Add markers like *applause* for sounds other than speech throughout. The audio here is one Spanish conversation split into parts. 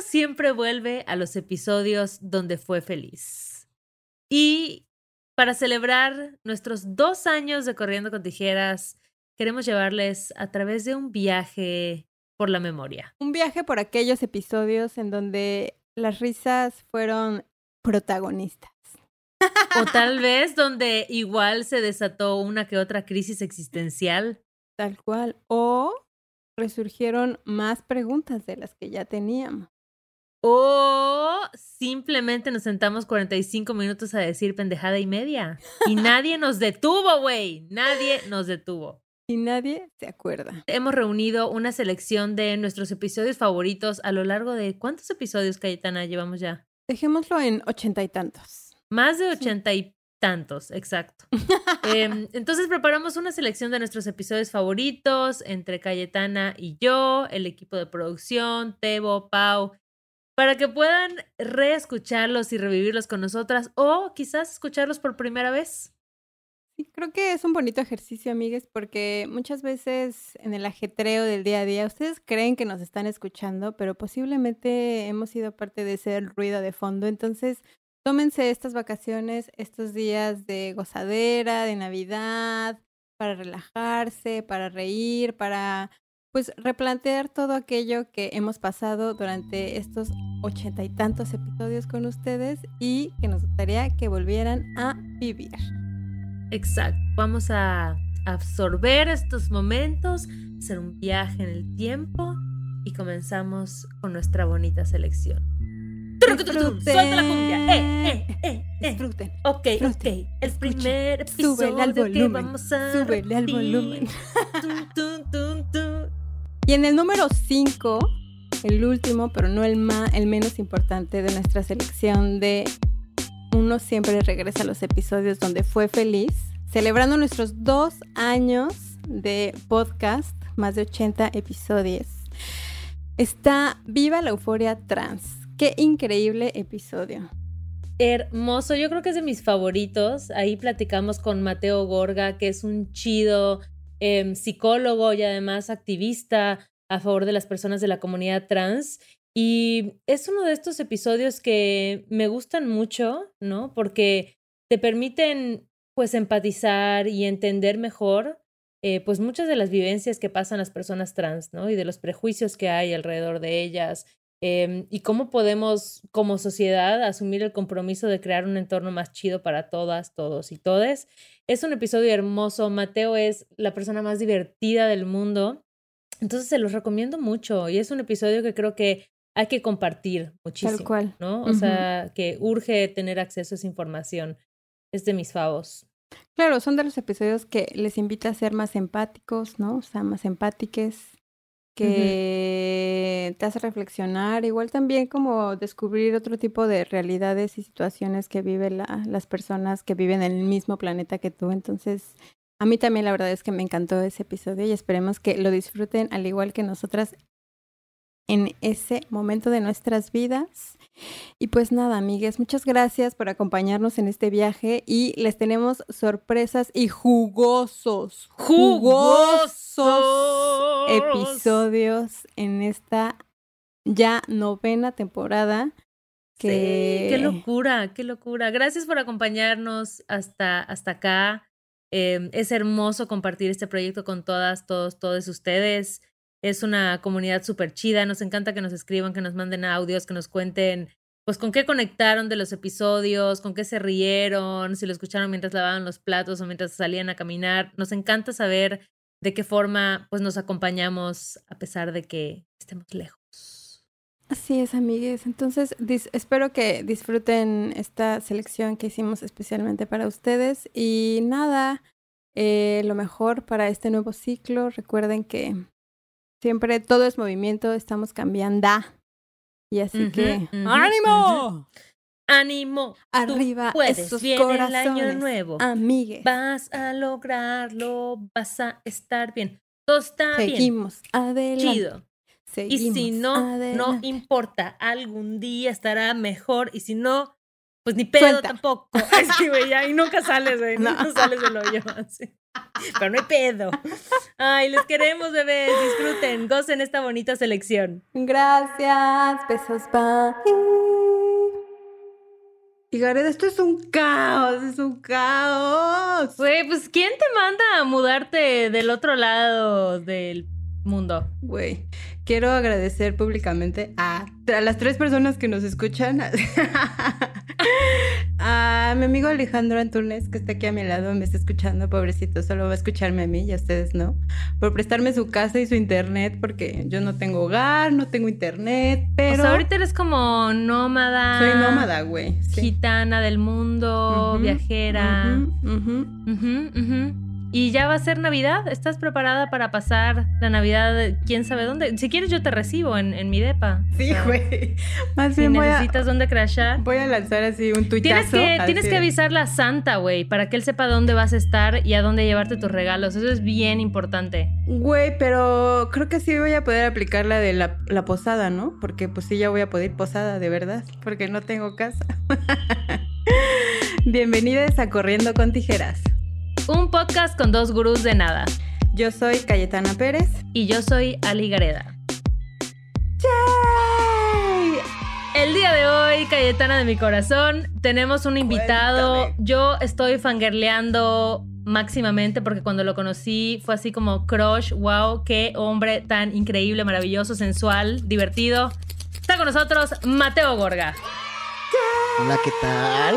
siempre vuelve a los episodios donde fue feliz. Y para celebrar nuestros dos años de Corriendo con Tijeras, queremos llevarles a través de un viaje por la memoria. Un viaje por aquellos episodios en donde las risas fueron protagonistas. O tal *laughs* vez donde igual se desató una que otra crisis existencial. Tal cual. O resurgieron más preguntas de las que ya teníamos. O simplemente nos sentamos 45 minutos a decir pendejada y media. Y nadie nos detuvo, güey. Nadie nos detuvo. Y nadie se acuerda. Hemos reunido una selección de nuestros episodios favoritos a lo largo de... ¿Cuántos episodios, Cayetana, llevamos ya? Dejémoslo en ochenta y tantos. Más de ochenta y tantos, exacto. *laughs* Em, entonces preparamos una selección de nuestros episodios favoritos entre Cayetana y yo, el equipo de producción, Tebo, Pau, para que puedan reescucharlos y revivirlos con nosotras o quizás escucharlos por primera vez. Sí, creo que es un bonito ejercicio, amigues, porque muchas veces en el ajetreo del día a día ustedes creen que nos están escuchando, pero posiblemente hemos sido parte de ese ruido de fondo. Entonces, tómense estas vacaciones, estos días de gozadera, de Navidad, para relajarse, para reír, para pues replantear todo aquello que hemos pasado durante estos ochenta y tantos episodios con ustedes y que nos gustaría que volvieran a vivir. Exacto, vamos a absorber estos momentos, hacer un viaje en el tiempo y comenzamos con nuestra bonita selección. Suelta la cumbia. Eh, eh, eh, eh. Disfruten. Ok, ok. El primer episodio Súbele al que volumen. vamos a Súbele al volumen. Tun, tun. Y en el número 5, el último, pero no el, el menos importante de nuestra selección de Uno siempre regresa a los episodios donde fue feliz, celebrando nuestros dos años de podcast, más de 80 episodios. Está Viva la Euforia Trans. Qué increíble episodio. Hermoso, yo creo que es de mis favoritos. Ahí platicamos con Mateo Gorga, que es un chido em, psicólogo y además activista a favor de las personas de la comunidad trans. Y es uno de estos episodios que me gustan mucho, ¿no? Porque te permiten pues empatizar y entender mejor eh, pues muchas de las vivencias que pasan las personas trans, ¿no? Y de los prejuicios que hay alrededor de ellas, eh, y cómo podemos como sociedad asumir el compromiso de crear un entorno más chido para todas, todos y todes. Es un episodio hermoso. Mateo es la persona más divertida del mundo. Entonces se los recomiendo mucho y es un episodio que creo que hay que compartir muchísimo. Tal cual. ¿no? O Ujú. sea, que urge tener acceso a esa información. Es de mis favos. Claro, son de los episodios que les invita a ser más empáticos, ¿no? O sea, más empátiques, que te hace reflexionar, igual también como descubrir otro tipo de realidades y situaciones que viven la- las personas que viven en el mismo planeta que tú. Entonces, a mí también la verdad es que me encantó ese episodio y esperemos que lo disfruten al igual que nosotras en ese momento de nuestras vidas. Y pues nada, amigues, muchas gracias por acompañarnos en este viaje y les tenemos sorpresas y jugosos, jugosos episodios en esta ya novena temporada. Que... Sí, qué locura, qué locura. Gracias por acompañarnos hasta, hasta acá. Eh, es hermoso compartir este proyecto con todas, todos, todos ustedes. Es una comunidad súper chida. Nos encanta que nos escriban, que nos manden audios, que nos cuenten, pues, con qué conectaron de los episodios, con qué se rieron, si lo escucharon mientras lavaban los platos o mientras salían a caminar. Nos encanta saber de qué forma, pues, nos acompañamos a pesar de que estemos lejos. Así es, amigues. Entonces, espero que disfruten esta selección que hicimos especialmente para ustedes. Y nada, eh, lo mejor para este nuevo ciclo. Recuerden que siempre todo es movimiento, estamos cambiando. Y así que, ¡ánimo! ¡Ánimo! Tú Arriba puedes, esos viene el año nuevo. Amigues, Vas a lograrlo, vas a estar bien. Todo está bien. seguimos adelante. Chido. Y Seguimos si no, no importa. Algún día estará mejor. Y si no, pues ni pedo Suelta. tampoco. *laughs* Ay, sí, güey, ya. Y nunca sales, güey. *laughs* No. Nunca sales del hoyo. *laughs* así. Pero no hay pedo. Ay, les queremos, bebés. Disfruten, gocen esta bonita selección. Gracias. Besos, bye. Y Gareda, esto es un caos, es un caos. Güey, pues ¿quién te manda a mudarte del otro lado del mundo? Güey, quiero agradecer públicamente a, a las tres personas que nos escuchan. *laughs* a mi amigo Alejandro Antunes, que está aquí a mi lado, me está escuchando, pobrecito, solo va a escucharme a mí y a ustedes no, por prestarme su casa y su internet, porque yo no tengo hogar, no tengo internet, pero... O sea, ahorita eres como nómada. Soy nómada, güey. sí. Gitana del mundo, Ujú, viajera. ujú, ujú. Ujú, ujú. Y ya va a ser Navidad. ¿Estás preparada para pasar la Navidad quién sabe dónde? Si quieres, yo te recibo en, en mi depa. O Sí, sea, güey. Más Si bien voy a, necesitas dónde crashar. voy a lanzar así un tuitazo. Tienes que, tienes que avisarle a Santa, güey, para que él sepa dónde vas a estar y a dónde llevarte tus regalos. Eso es bien importante. Güey, pero creo que sí voy a poder aplicar la de la, la posada, ¿no? Porque pues sí ya voy a poder posada, de verdad, porque no tengo casa. *laughs* Bienvenidos a Corriendo con Tijeras. Un podcast con dos gurús de nada. Yo soy Cayetana Pérez. Y yo soy Ali Gareda. ¡Yay! El día de hoy, Cayetana de mi corazón, tenemos un invitado. Cuéntame. Yo estoy fangirleando máximamente porque cuando lo conocí fue así como crush, wow, qué hombre tan increíble, maravilloso, sensual, divertido. Está con nosotros Mateo Gorga. Hola, ¿qué tal?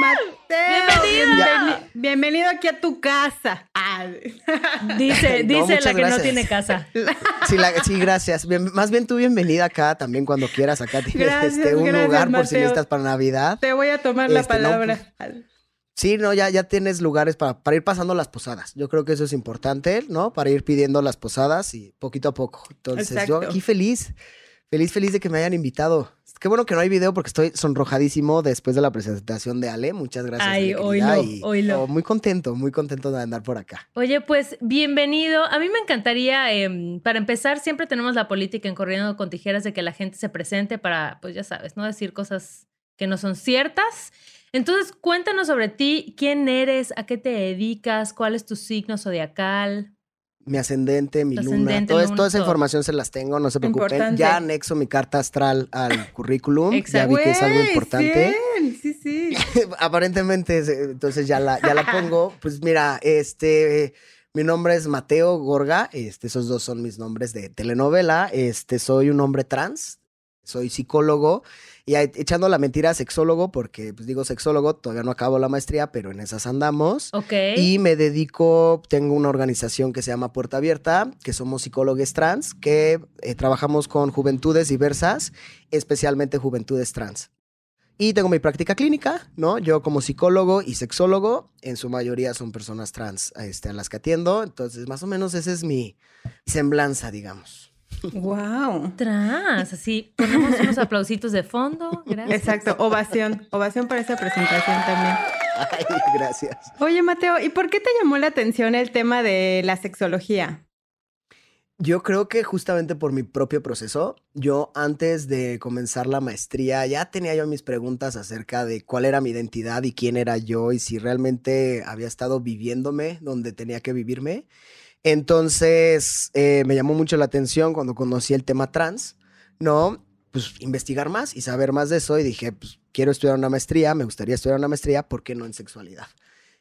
Mateo, Bienvenido. bienveni- bienvenido aquí a tu casa. Ah. *laughs* Dice, No, dice la que no tiene casa. *laughs* Sí, la- sí, gracias. Bien- más bien tú bienvenida acá también cuando quieras. Acá tienes Gracias, este, un gracias, lugar por si necesitas para Navidad. Te voy a tomar la Este, no, palabra. Sí, no, ya, ya tienes lugares para, para ir pasando las posadas. Yo creo que eso es importante, ¿no? Para ir pidiendo las posadas y poquito a poco. Entonces, yo aquí feliz, feliz, feliz de que me hayan invitado. Qué bueno que no hay video porque estoy sonrojadísimo después de la presentación de Ale. Muchas gracias. Ay, oílo, y- oílo. oh, muy contento, muy contento de andar por acá. Oye, pues bienvenido. A mí me encantaría, em, para empezar, siempre tenemos la política en Corriendo con Tijeras de que la gente se presente para, pues ya sabes, no decir cosas que no son ciertas. Entonces, cuéntanos sobre ti, quién eres, a qué te dedicas, cuál es tu signo zodiacal. Mi ascendente, mi luna, todo luna, toda esa información se las tengo, no se preocupen. Importante. Ya anexo mi carta astral al *laughs* currículum, ya vi que es algo importante. Sí, sí, sí. *laughs* Aparentemente, es- entonces ya la, ya la pongo. Pues mira, este, mi nombre es Mateo Gorga, este, esos dos son mis nombres de telenovela. Este, soy un hombre trans, soy psicólogo y echando la mentira sexólogo, porque pues digo sexólogo, todavía no acabo la maestría, pero en esas andamos. Ok. Y me dedico, tengo una organización que se llama Puerta Abierta, que somos psicólogos trans, que eh, trabajamos con juventudes diversas, especialmente juventudes trans. Y tengo mi práctica clínica, ¿no? Yo como psicólogo y sexólogo, en su mayoría son personas trans este, a las que atiendo, entonces más o menos esa es mi semblanza, digamos. Wow. Trans, así ponemos unos aplausitos de fondo. Gracias. Exacto, ovación. Ovación para esa presentación también. Ay, gracias. Oye, Mateo, ¿y por qué te llamó la atención el tema de la sexología? Yo creo que justamente por mi propio proceso, yo antes de comenzar la maestría ya tenía yo mis preguntas acerca de cuál era mi identidad y quién era yo y si realmente había estado viviéndome donde tenía que vivirme. Entonces eh, me llamó mucho la atención cuando conocí el tema trans, ¿no? Pues investigar más y saber más de eso y dije, pues quiero estudiar una maestría, me gustaría estudiar una maestría, ¿por qué no en sexualidad?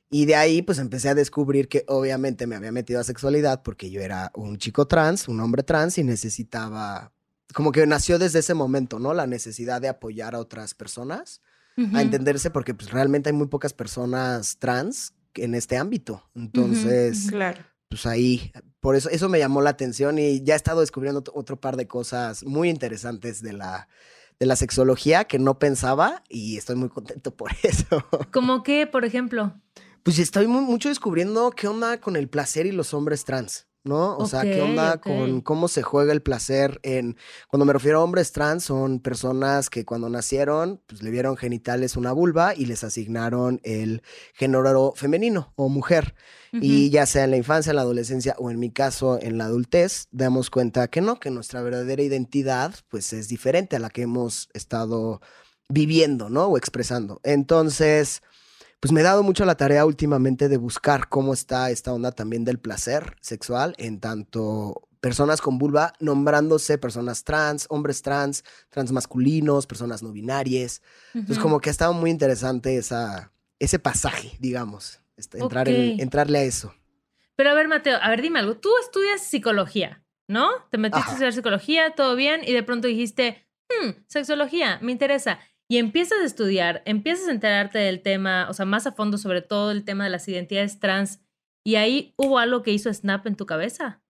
Y de ahí pues empecé a descubrir que obviamente me había metido a sexualidad porque yo era un chico trans, un hombre trans y necesitaba, como que nació desde ese momento, ¿no? La necesidad de apoyar a otras personas Ujú. a entenderse porque pues realmente hay muy pocas personas trans en este ámbito. Entonces, Claro. Pues ahí, por eso, eso me llamó la atención y ya he estado descubriendo otro, otro par de cosas muy interesantes de la, de la sexología que no pensaba y estoy muy contento por *laughs* eso. ¿Cómo qué, por ejemplo? Pues estoy mu- mucho descubriendo qué onda con el placer y los hombres trans, ¿no? O sea, qué onda con cómo se juega el placer en... Cuando me refiero a hombres trans, son personas que cuando nacieron, pues le vieron genitales una vulva y les asignaron el género femenino o mujer. Y ya sea en la infancia, en la adolescencia o en mi caso en la adultez, damos cuenta que no, que nuestra verdadera identidad pues es diferente a la que hemos estado viviendo, ¿no? O expresando. Entonces, pues me he dado mucho la tarea últimamente de buscar cómo está esta onda también del placer sexual en tanto personas con vulva nombrándose personas trans, hombres trans, transmasculinos, personas no binarias. Entonces como que ha estado muy interesante esa, ese pasaje, digamos, este, entrar entrarle a eso. Pero a ver, Mateo, a ver, dime algo. Tú estudias psicología, ¿no? Te metiste a estudiar psicología, todo bien, y de pronto dijiste, hmm, sexología, me interesa. Y empiezas a estudiar, empiezas a enterarte del tema, o sea, más a fondo sobre todo el tema de las identidades trans, y ahí hubo algo que hizo Snap en tu cabeza.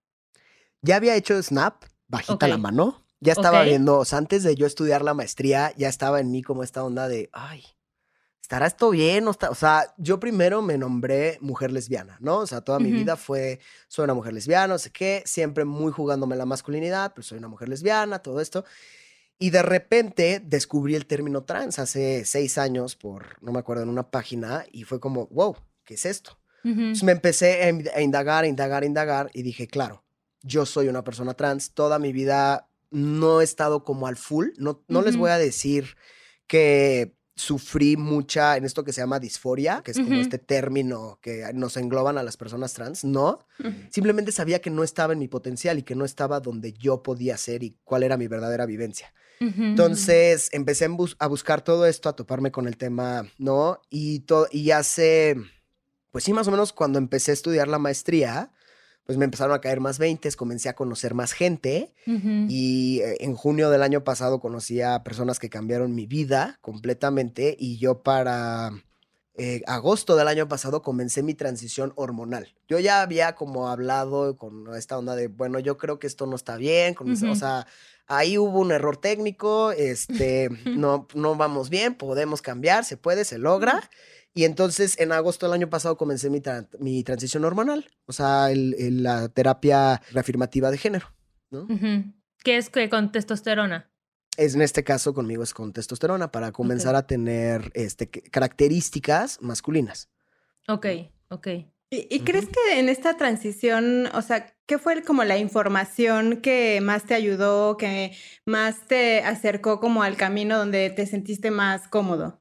Ya había hecho Snap, bajita la mano. Ya estaba viendo, o sea, antes de yo estudiar la maestría, ya estaba en mí como esta onda de, ay, ¿estará esto bien? O, o sea, yo primero me nombré mujer lesbiana, ¿no? O sea, toda mi vida fue, soy una mujer lesbiana, no sé qué, siempre muy jugándome la masculinidad, pero soy una mujer lesbiana, todo esto. Y de repente descubrí el término trans hace seis años por, no me acuerdo, en una página y fue como, wow, ¿qué es esto? Entonces me empecé a indagar, a indagar, a indagar y dije, claro, yo soy una persona trans, toda mi vida no he estado como al full, no, no les voy a decir que sufrí mucha en esto que se llama disforia, que es como este término que nos engloban a las personas trans, no, simplemente sabía que no estaba en mi potencial y que no estaba donde yo podía ser y cuál era mi verdadera vivencia. Entonces empecé a buscar todo esto, a toparme con el tema, ¿no? Y, y hace, pues sí, más o menos cuando empecé a estudiar la maestría, pues me empezaron a caer más veintes, comencé a conocer más gente y eh, en junio del año pasado conocí a personas que cambiaron mi vida completamente y yo para eh, agosto del año pasado comencé mi transición hormonal. Yo ya había como hablado con esta onda de, bueno, yo creo que esto no está bien, con o sea, ahí hubo un error técnico, *laughs* este, no, no vamos bien, podemos cambiar, se puede, se logra. Y entonces en agosto del año pasado comencé mi, mi transición hormonal, o sea, la terapia reafirmativa de género, ¿no? ¿Qué es que con testosterona? Es, en este caso conmigo es con testosterona para comenzar a tener este, características masculinas. Ok, ok. ¿Y, crees que en esta transición, o sea, qué fue como la información que más te ayudó, que más te acercó como al camino donde te sentiste más cómodo?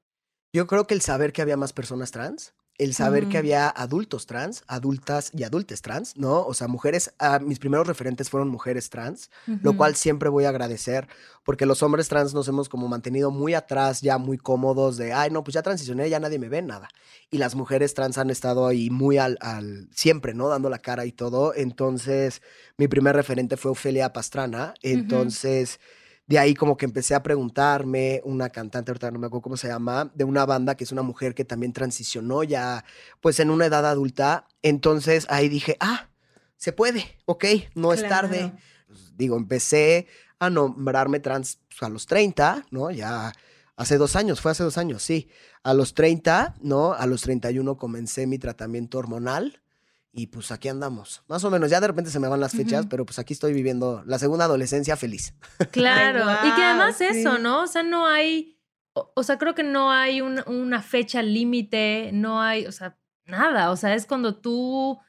Yo creo que el saber que había más personas trans, el saber que había adultos trans, adultas y adultes trans, ¿no? O sea, mujeres, ah, mis primeros referentes fueron mujeres trans, lo cual siempre voy a agradecer, porque los hombres trans nos hemos como mantenido muy atrás, ya muy cómodos de, ay, no, pues ya transicioné, ya nadie me ve, nada. Y las mujeres trans han estado ahí muy al, al siempre, ¿no? Dando la cara y todo. Entonces, mi primer referente fue Ofelia Pastrana. Entonces... De ahí como que empecé a preguntarme, una cantante, ahorita no me acuerdo cómo se llama, de una banda que es una mujer que también transicionó ya, pues en una edad adulta. Entonces ahí dije, ah, se puede, ok, no es tarde. Pues, digo, empecé a nombrarme trans pues, a los 30, ¿no? Ya hace dos años, fue hace dos años, sí. A los 30, ¿no? A los 31 comencé mi tratamiento hormonal. Y pues aquí andamos. Más o menos, ya de repente se me van las fechas, pero pues aquí estoy viviendo la segunda adolescencia feliz. *laughs* Claro, y que además eso, ¿no? O sea, no hay, o, sea, creo que no hay una fecha límite, no hay, o sea, nada. O sea, es cuando tú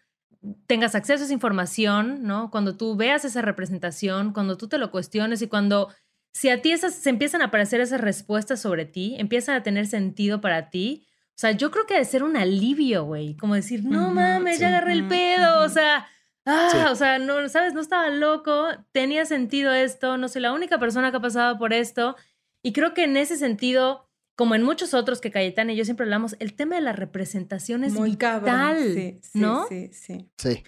tengas acceso a esa información, ¿no? Cuando tú veas esa representación, cuando tú te lo cuestiones y cuando, si a ti esas, se empiezan a aparecer esas respuestas sobre ti, empiezan a tener sentido para ti, sea, yo creo que debe ser un alivio, güey. Como decir, no mames, ya agarré el pedo. O sea, ah, o sea, no, ¿sabes? No estaba loco, tenía sentido esto, no soy la única persona que ha pasado por esto. Y creo que en ese sentido, como en muchos otros que Cayetana y yo siempre hablamos, el tema de la representación es Muy vital, sí, sí, ¿no? Sí, sí. Sí.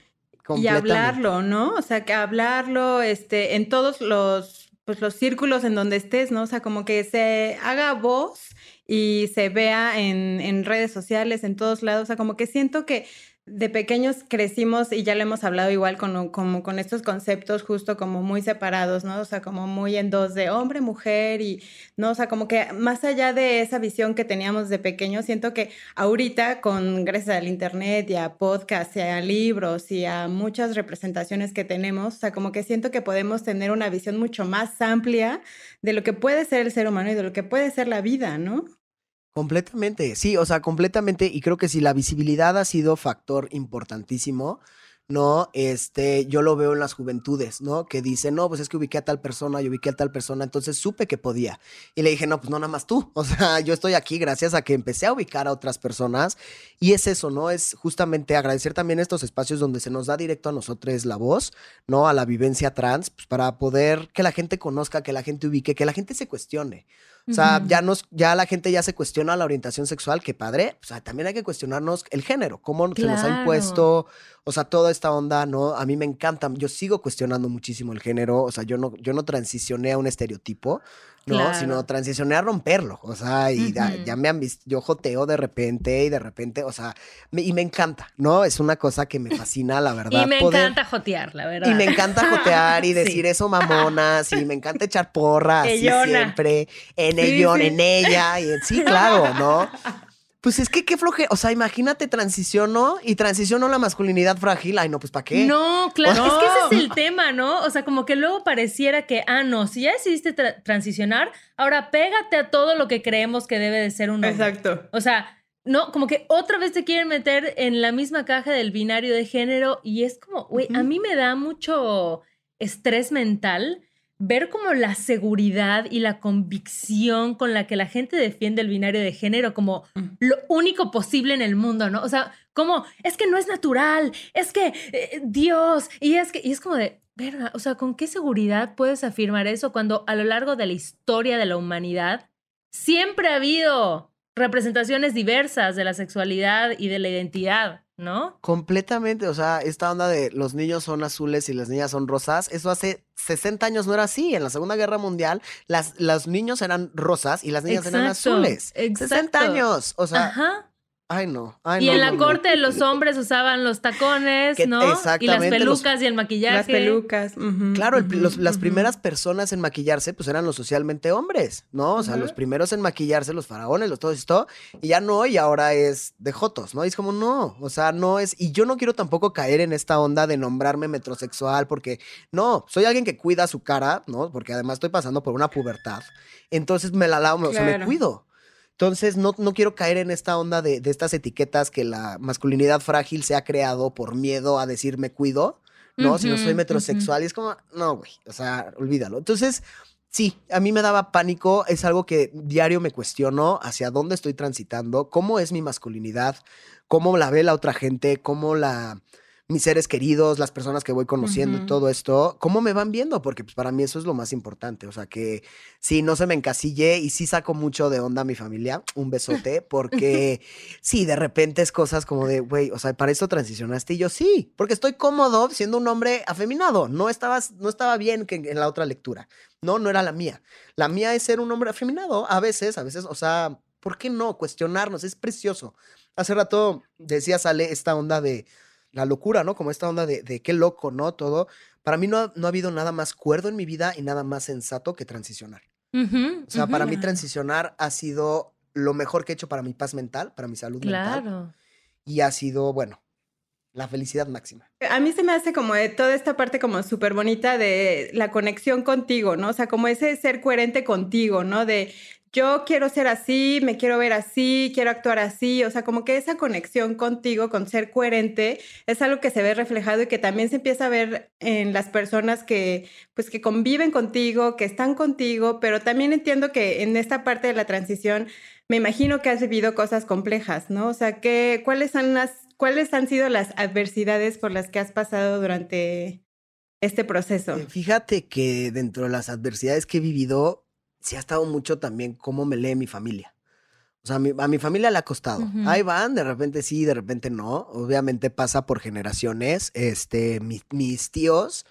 Y hablarlo, ¿no? O sea, que hablarlo este, en todos los, pues, los círculos en donde estés, ¿no? O sea, como que se haga voz y se vea en, en, redes sociales, en todos lados. O sea, como que siento que de pequeños crecimos y ya lo hemos hablado igual con, con estos conceptos justo como muy separados, ¿no? O sea, como muy en dos de hombre, mujer y, ¿no? O sea, como que más allá de esa visión que teníamos de pequeños, siento que ahorita con, gracias al internet y a podcasts y a libros y a muchas representaciones que tenemos, o sea, como que siento que podemos tener una visión mucho más amplia de lo que puede ser el ser humano y de lo que puede ser la vida, ¿no? Completamente, sí, o sea, completamente. Y creo que si la visibilidad ha sido factor importantísimo, ¿no? Este, yo lo veo en las juventudes, ¿no? Que dicen, no, pues es que ubiqué a tal persona, yo ubiqué a tal persona, entonces supe que podía. Y le dije, no, pues no nada más tú, *laughs* o sea, yo estoy aquí gracias a que empecé a ubicar a otras personas. Y es eso, ¿no? Es justamente agradecer también estos espacios donde se nos da directo a nosotros la voz, ¿no? A la vivencia trans, pues para poder que la gente conozca, que la gente ubique, que la gente se cuestione. O sea, ya nos, ya la gente ya se cuestiona la orientación sexual, que padre. O sea, también hay que cuestionarnos el género, cómo se nos ha impuesto, o sea, toda esta onda, ¿no? A mí me encanta, yo sigo cuestionando muchísimo el género, o sea, yo no, yo no transicioné a un estereotipo, ¿no? Sino transicioné a romperlo, o sea, y ya, me han visto, yo joteo de repente y de repente, o sea, y me encanta, ¿no? Es una cosa que me fascina, la *laughs* verdad. Y me encanta jotear, la verdad. Y me encanta jotear y *laughs* decir eso mamonas, y me encanta echar porras, siempre, en ello, en ella, y sí, claro, ¿no? *laughs* Pues es que qué floje. O sea, imagínate, transiciono y transiciono la masculinidad frágil. Ay, no, pues ¿para qué? No, claro. Es que ese es el *laughs* tema, ¿no? O sea, como que luego pareciera que, ah, no, si ya decidiste transicionar, ahora pégate a todo lo que creemos que debe de ser un hombre. Exacto. O sea, no, como que otra vez te quieren meter en la misma caja del binario de género y es como, güey, a mí me da mucho estrés mental ver como la seguridad y la convicción con la que la gente defiende el binario de género como lo único posible en el mundo, ¿no? O sea, como, es que no es natural, es que eh, Dios, y es que, y es como de, verga, o sea, ¿con qué seguridad puedes afirmar eso cuando a lo largo de la historia de la humanidad siempre ha habido representaciones diversas de la sexualidad y de la identidad? ¿No? Completamente, o sea, esta onda de los niños son azules y las niñas son rosas, eso hace 60 años no era así. En la Segunda Guerra Mundial, las, los niños eran rosas y las niñas eran azules. Exacto. 60 años, o sea. Ajá. Ay, no. y en la corte los hombres usaban los tacones, ¿no? Y las pelucas y el maquillaje. Las pelucas. Claro, las primeras personas en maquillarse, pues eran los socialmente hombres, ¿no? O sea, los primeros en maquillarse, los faraones, los todo esto, y ya no, y ahora es de jotos, ¿no? Y es como, no, o sea, no es. Y yo no quiero tampoco caer en esta onda de nombrarme metrosexual, porque no, soy alguien que cuida su cara, ¿no? Porque además estoy pasando por una pubertad. Entonces me la lavo, o sea, me cuido. Entonces, no, no quiero caer en esta onda de, de, estas etiquetas que la masculinidad frágil se ha creado por miedo a decir me cuido, ¿no? si no soy metrosexual. Y es como, no, güey, o sea, olvídalo. Entonces, sí, a mí me daba pánico. Es algo que diario me cuestiono hacia dónde estoy transitando, cómo es mi masculinidad, cómo la ve la otra gente, cómo la mis seres queridos, las personas que voy conociendo y todo esto, ¿cómo me van viendo? Porque pues, para mí eso es lo más importante. O sea, que sí, no se me encasille y sí saco mucho de onda a mi familia. Un besote, *laughs* porque sí, de repente es cosas como de, güey, o sea, para eso transicionaste y yo sí, porque estoy cómodo siendo un hombre afeminado. No, estabas, no estaba bien que en la otra lectura. No, no era la mía. La mía es ser un hombre afeminado. A veces, a veces, o sea, ¿por qué no? Cuestionarnos, es precioso. Hace rato decía, sale esta onda de la locura, ¿no? Como esta onda de, de qué loco, ¿no? Todo. Para mí no ha, no ha, habido nada más cuerdo en mi vida y nada más sensato que transicionar. o sea, para mí transicionar ha sido lo mejor que he hecho para mi paz mental, para mi salud claro. mental. Y ha sido, bueno, la felicidad máxima. A mí se me hace como de toda esta parte como súper bonita de la conexión contigo, ¿no? O sea, como ese ser coherente contigo, ¿no? De yo quiero ser así, me quiero ver así, quiero actuar así, o sea, como que esa conexión contigo, con ser coherente, es algo que se ve reflejado y que también se empieza a ver en las personas que, pues, que conviven contigo, que están contigo, pero también entiendo que en esta parte de la transición, me imagino que has vivido cosas complejas, ¿no? O sea, ¿qué, cuáles, han las, ¿cuáles han sido las adversidades por las que has pasado durante este proceso? Eh, fíjate que dentro de las adversidades que he vivido, sí ha estado mucho también cómo me lee mi familia. O sea, a mi, familia le ha costado. Ahí van, de repente sí, de repente no. Obviamente pasa por generaciones. Este, mis tíos,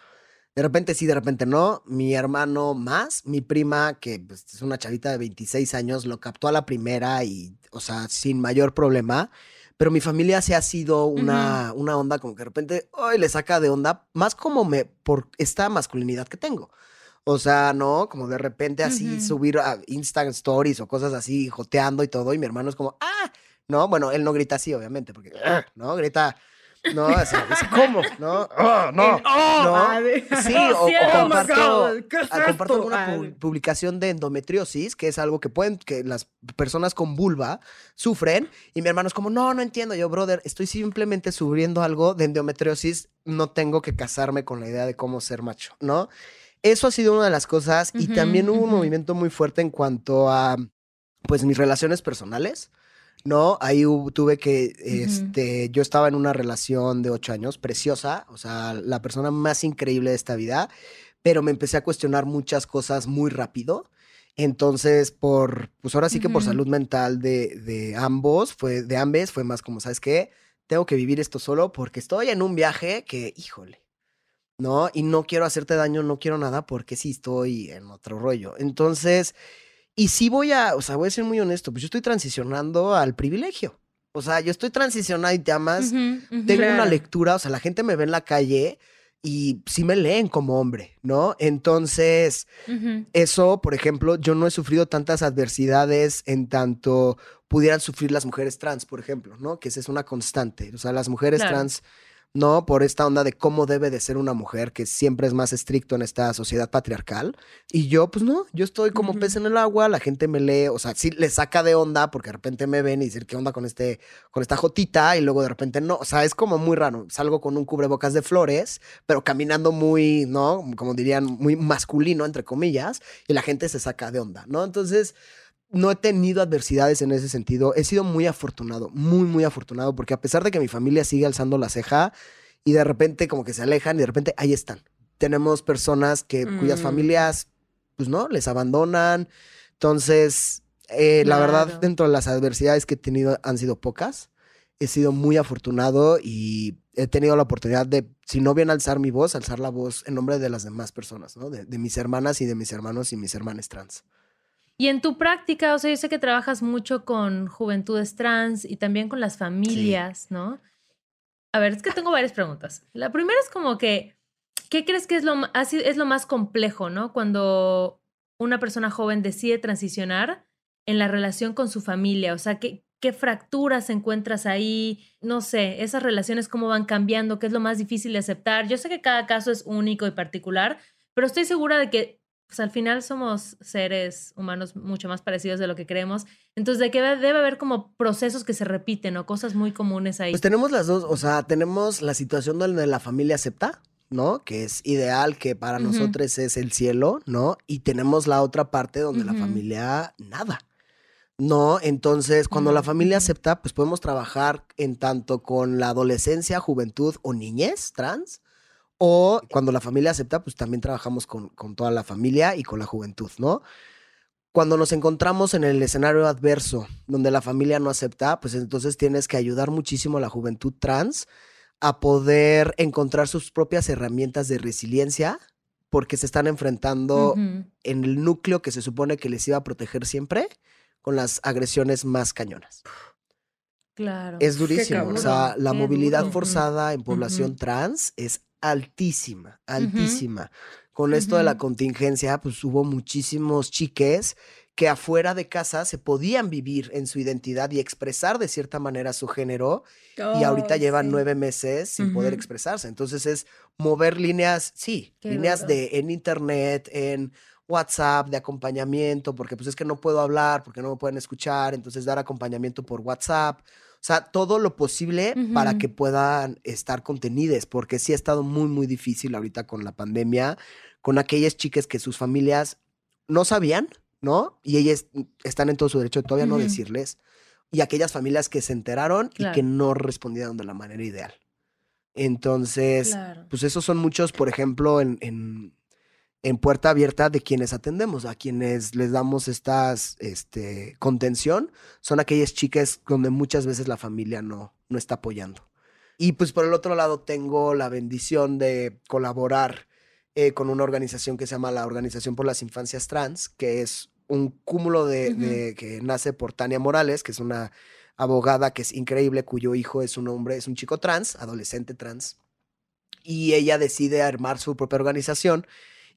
de repente sí, de repente no. Mi hermano más, mi prima, que pues, es una chavita de 26 años, lo captó a la primera y, o sea, sin mayor problema. Pero mi familia sí ha sido una, una onda como que de repente, hoy le saca de onda, más como me, por esta masculinidad que tengo. O sea, ¿no? Como de repente así subir a Instagram stories o cosas así, joteando y todo. Y mi hermano es como, ah, no, bueno, él no grita así, obviamente, porque, ah", ¿no? Grita No, sea, es ¿cómo? No, oh, no, oh, no. Sí, *laughs* o, o comparto, ah, comparto alguna pu- publicación de endometriosis, que es algo que pueden, que las personas con vulva sufren, y mi hermano es como, no, no entiendo, yo, brother, estoy simplemente sufriendo algo de endometriosis, no tengo que casarme con la idea de cómo ser macho, ¿no? Eso ha sido una de las cosas, y también hubo un movimiento muy fuerte en cuanto a, pues, mis relaciones personales. ¿no? Ahí tuve que, este, yo estaba en una relación de ocho años, preciosa, o sea, la persona más increíble de esta vida, pero me empecé a cuestionar muchas cosas muy rápido. Entonces, por, pues ahora sí que por salud mental de, de ambos, fue, de ambes, fue más como, ¿sabes qué? Tengo que vivir esto solo porque estoy en un viaje que, híjole, ¿no? Y no quiero hacerte daño, no quiero nada porque sí estoy en otro rollo. Entonces, y sí voy a, o sea, voy a ser muy honesto, pues yo estoy transicionando al privilegio. O sea, yo estoy transicionando y te amas. Tengo una lectura, o sea, la gente me ve en la calle y sí me leen como hombre, ¿no? Entonces, eso, por ejemplo, yo no he sufrido tantas adversidades en tanto pudieran sufrir las mujeres trans, por ejemplo, ¿no? Que esa es una constante. O sea, las mujeres Claro. trans, ¿no? Por esta onda de cómo debe de ser una mujer, que siempre es más estricto en esta sociedad patriarcal. Y yo, pues no, yo estoy como pez en el agua, la gente me lee, o sea, sí le saca de onda porque de repente me ven y dicen, ¿qué onda con este, con esta jotita? Y luego de repente no, o sea, es como muy raro. Salgo con un cubrebocas de flores, pero caminando muy, ¿no? Como dirían, muy masculino, entre comillas, y la gente se saca de onda, ¿no? Entonces, no he tenido adversidades en ese sentido. He sido muy afortunado, muy, muy afortunado, porque a pesar de que mi familia sigue alzando la ceja y de repente como que se alejan y de repente ahí están. Tenemos personas que, cuyas Mm. familias, pues no, les abandonan. Entonces, eh, la verdad, dentro de las adversidades que he tenido han sido pocas. He sido muy afortunado y he tenido la oportunidad de, si no bien alzar mi voz, alzar la voz en nombre de las demás personas, ¿no? De, de mis hermanas y de mis hermanos y mis hermanas trans. Y en tu práctica, o sea, yo sé que trabajas mucho con juventudes trans y también con las familias, ¿no? A ver, es que tengo varias preguntas. La primera es como que, ¿qué crees que es lo, es lo más complejo, ¿no? Cuando una persona joven decide transicionar en la relación con su familia, o sea, ¿qué, qué fracturas encuentras ahí? No sé, esas relaciones cómo van cambiando, qué es lo más difícil de aceptar. Yo sé que cada caso es único y particular, pero estoy segura de que pues al final somos seres humanos mucho más parecidos de lo que creemos. Entonces, de que debe haber como procesos que se repiten o cosas muy comunes ahí. Pues tenemos las dos, o sea, tenemos la situación donde la familia acepta, ¿no? Que es ideal, que para nosotros es el cielo, ¿no? Y tenemos la otra parte donde la familia nada. No, entonces cuando la familia acepta, pues podemos trabajar en tanto con la adolescencia, juventud o niñez trans, o cuando la familia acepta, pues también trabajamos con, con toda la familia y con la juventud, ¿no? Cuando nos encontramos en el escenario adverso, donde la familia no acepta, pues entonces tienes que ayudar muchísimo a la juventud trans a poder encontrar sus propias herramientas de resiliencia, porque se están enfrentando en el núcleo que se supone que les iba a proteger siempre con las agresiones más cañonas. Claro. Es durísimo. O sea, la qué movilidad duro. forzada en población trans es altísima, altísima. Con esto de la contingencia, pues hubo muchísimos chiques que afuera de casa se podían vivir en su identidad y expresar de cierta manera su género y ahorita Oh, llevan sí. nueve meses sin poder expresarse. Entonces es mover líneas, sí, Qué líneas duro. de en internet, en WhatsApp, de acompañamiento, porque pues es que no puedo hablar, porque no me pueden escuchar, entonces dar acompañamiento por WhatsApp. O sea, todo lo posible para que puedan estar contenides, porque sí ha estado muy, muy difícil ahorita con la pandemia, con aquellas chicas que sus familias no sabían, ¿no? Y ellas están en todo su derecho de todavía no Ujú. decirles. Y aquellas familias que se enteraron y que no respondieron de la manera ideal. Entonces, Claro. pues esos son muchos, por ejemplo, en, en, en puerta abierta de quienes atendemos, a quienes les damos estas este, contención, son aquellas chicas donde muchas veces la familia no, no está apoyando. Y pues por el otro lado tengo la bendición de colaborar eh, con una organización que se llama la Organización por las Infancias Trans, que es un cúmulo de, Ujú. de- que nace por Tania Morales, que es una abogada que es increíble, cuyo hijo es un hombre, es un chico trans, adolescente trans, y ella decide armar su propia organización.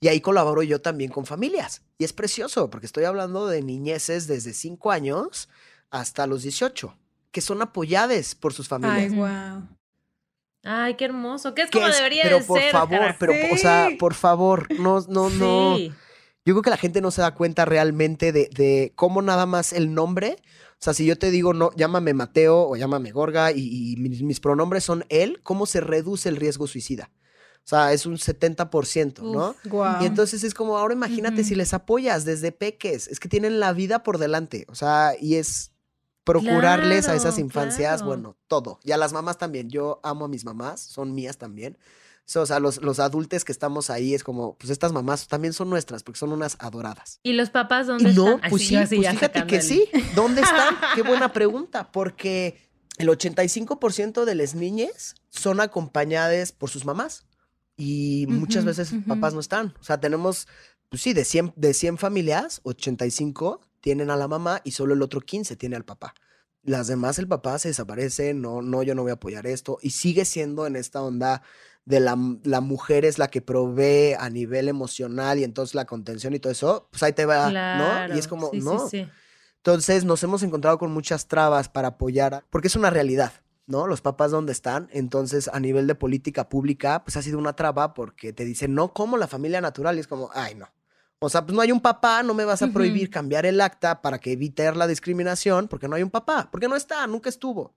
Y ahí colaboro yo también con familias. Y es precioso, porque estoy hablando de niñeces desde 5 años hasta los 18, que son apoyadas por sus Ay, familias. Ujú. wow. Ay, qué hermoso. Que es como debería pero de por ser. favor, pero, o sea, por favor, no, no, no. Yo creo que la gente no se da cuenta realmente de, de cómo nada más el nombre. O sea, si yo te digo, no, llámame Mateo o llámame Gorga y, y mis, mis pronombres son él, ¿cómo se reduce el riesgo suicida? O sea, es un 70%, ¿no? Uf. Y entonces es como, ahora imagínate si les apoyas desde peques, es que tienen la vida por delante, o sea, y es procurarles a esas infancias, claro. bueno, todo. Y a las mamás también, yo amo a mis mamás, son mías también. So, o sea, los, los adultos que estamos ahí es como, pues estas mamás también son nuestras, porque son unas adoradas. ¿Y los papás dónde no, están? Pues sí, sí, yo así pues fíjate que el- sí. ¿Dónde están? Qué *laughs* buena pregunta, porque el 85% de las niñas son acompañadas por sus mamás y muchas veces ujú. papás no están. O sea, tenemos, pues sí, de 100, de 100 familias, 85 tienen a la mamá y solo el otro 15 tiene al papá. Las demás, el papá se desaparece, no, no, yo no voy a apoyar esto. Y sigue siendo en esta onda de la, la mujer es la que provee a nivel emocional y entonces la contención y todo eso, pues ahí te va, ¿no? Y es Claro, como, sí, no. sí. Entonces nos hemos encontrado con muchas trabas para apoyar, porque es una realidad, ¿no? Los papás dónde están. Entonces, a nivel de política pública, pues ha sido una traba porque te dicen, no, como la familia natural. Y es como, ay, no. O sea, pues no hay un papá, no me vas a prohibir cambiar el acta para que evitar la discriminación, porque no hay un papá, porque no está, nunca estuvo.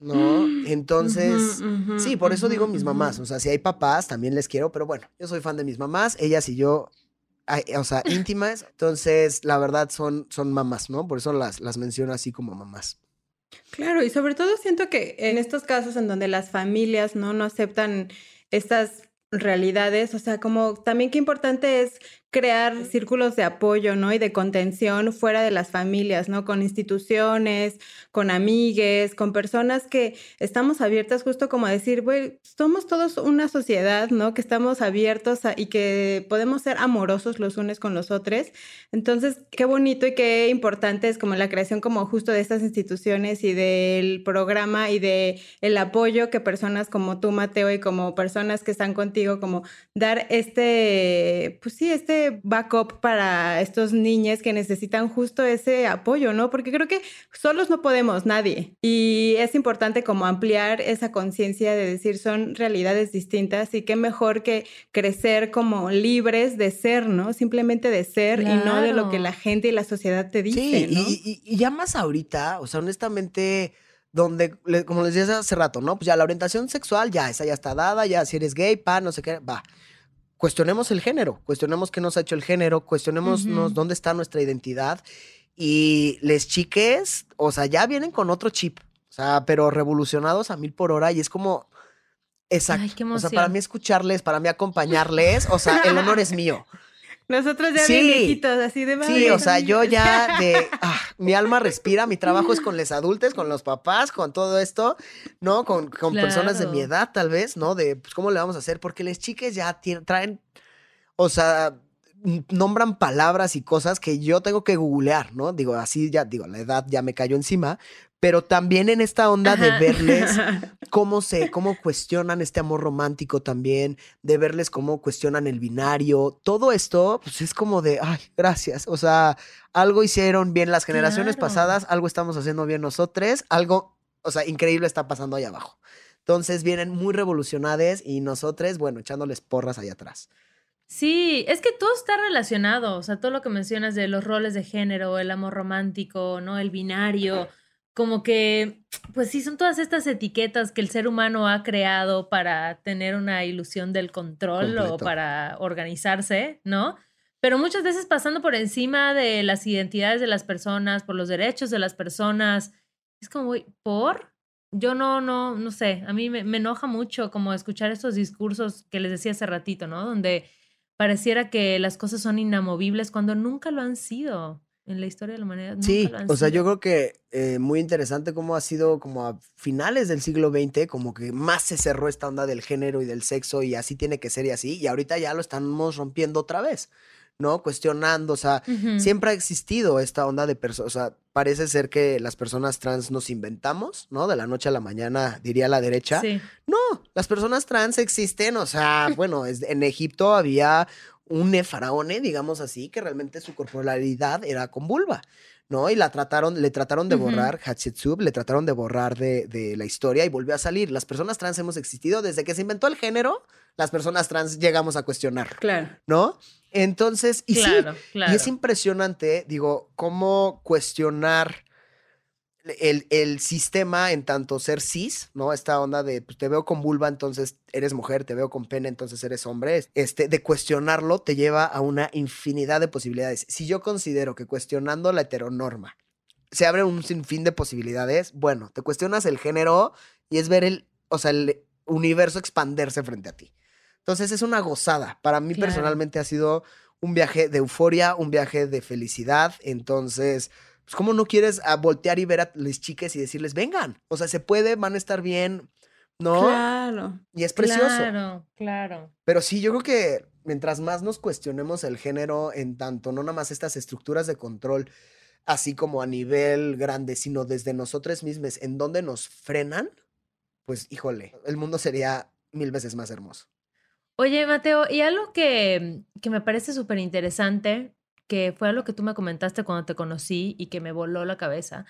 ¿No? Entonces, Ujú, ujú, sí, por eso digo mis mamás. O sea, si hay papás, también les quiero, pero bueno, yo soy fan de mis mamás, ellas y yo, o sea, *laughs* íntimas. Entonces, la verdad son, son mamás, ¿no? Por eso las, las menciono así como mamás. Claro, y sobre todo siento que en estos casos en donde las familias no, no aceptan estas realidades, o sea, como también qué importante es crear círculos de apoyo, ¿no? Y de contención fuera de las familias, ¿no? Con instituciones, con amigues, con personas que estamos abiertas justo como a decir, güey, somos todos una sociedad, ¿no? Que estamos abiertos a- y que podemos ser amorosos los unos con los otros. Entonces, qué bonito y qué importante es como la creación como justo de estas instituciones y del programa y de el apoyo que personas como tú, Mateo, y como personas que están contigo, como dar este, pues sí, este backup para estos niños que necesitan justo ese apoyo, ¿no? Porque creo que solos no podemos, nadie. Y es importante como ampliar esa conciencia de decir son realidades distintas y qué mejor que crecer como libres de ser, ¿no? Simplemente de ser y no de lo que la gente y la sociedad te dice, Sí, ¿no? y, y- y ya más ahorita, o sea, honestamente, donde, como les decía hace rato, ¿no? Pues ya la orientación sexual, ya, esa ya está dada, ya si eres gay, pa, no sé qué, va. Cuestionemos el género, cuestionemos qué nos ha hecho el género, cuestionemos dónde está nuestra identidad. Y les chiques, o sea, ya vienen con otro chip, o sea, pero revolucionados a mil por hora y es como, exacto. Ay, qué o sea, para mí escucharles, para mí acompañarles, o sea, el honor es mío. *laughs* Nosotros ya Sí. bien viejitos, así de Sí, "Vale, o sea, yo amigos". ya *laughs* de ah, mi alma respira, mi trabajo es con los adultos, con los papás, con todo esto, ¿no? Con, con personas de mi edad, tal vez, ¿no? De pues cómo le vamos a hacer, porque las chicas ya traen, o sea, nombran palabras y cosas que yo tengo que googlear, ¿no? Digo, así ya, digo, la edad ya me cayó encima, pero también en esta onda de verles *laughs* cómo se, cómo cuestionan este amor romántico también, de verles cómo cuestionan el binario, todo esto, pues es como de, ay, gracias, o sea, algo hicieron bien las generaciones Claro. pasadas, algo estamos haciendo bien nosotros, algo, o sea, increíble está pasando ahí abajo. Entonces vienen muy revolucionadas y nosotros, bueno, echándoles porras ahí atrás. Sí, es que todo está relacionado, o sea, todo lo que mencionas de los roles de género, el amor romántico, ¿no? El binario, como que, pues sí, son todas estas etiquetas que el ser humano ha creado para tener una ilusión del control o para organizarse, ¿no? Pero muchas veces pasando por encima de las identidades de las personas, por los derechos de las personas, es como, ¿por? Yo no, no, no sé, a mí me, me enoja mucho como escuchar estos discursos que les decía hace ratito, ¿no? Donde pareciera que las cosas son inamovibles cuando nunca lo han sido en la historia de la humanidad. nunca Sí, lo han o sea, yo creo que eh, muy interesante cómo ha sido como a finales del siglo XX, como que más se cerró esta onda del género y del sexo y así tiene que ser y así, y ahorita ya lo estamos rompiendo otra vez, ¿no? Cuestionando, o sea, siempre ha existido esta onda de personas, o sea, parece ser que las personas trans nos inventamos, ¿no? De la noche a la mañana, diría la derecha. Sí. No, las personas trans existen, o sea, bueno, es- en Egipto había un faraón, digamos así, que realmente su corporalidad era con vulva, ¿no? Y la trataron, le trataron de borrar, Hatshepsut, le trataron de borrar de, de, la historia y volvió a salir. Las personas trans hemos existido desde que se inventó el género, las personas trans llegamos a cuestionar. Claro. ¿No? Entonces, y sí, y es impresionante, digo, cómo cuestionar el, el, sistema en tanto ser cis, ¿no? Esta onda de pues, te veo con vulva, entonces eres mujer, te veo con pene, entonces eres hombre. Este, de cuestionarlo te lleva a una infinidad de posibilidades. Si yo considero que cuestionando la heteronorma se abre un sinfín de posibilidades, bueno, te cuestionas el género y es ver el, o sea, el universo expanderse frente a ti. Entonces es una gozada. Para mí personalmente ha sido un viaje de euforia, un viaje de felicidad. Entonces, pues, ¿cómo no quieres a voltear y ver a las chicas y decirles, vengan? O sea, se puede, van a estar bien, ¿no? Claro. Y es precioso. Claro, claro. Pero sí, yo creo que mientras más nos cuestionemos el género en tanto, no nada más estas estructuras de control, así como a nivel grande, sino desde nosotros mismos, en donde nos frenan, pues híjole, el mundo sería mil veces más hermoso. Oye, Mateo, y algo que, que me parece súper interesante que fue algo que tú me comentaste cuando te conocí y que me voló la cabeza,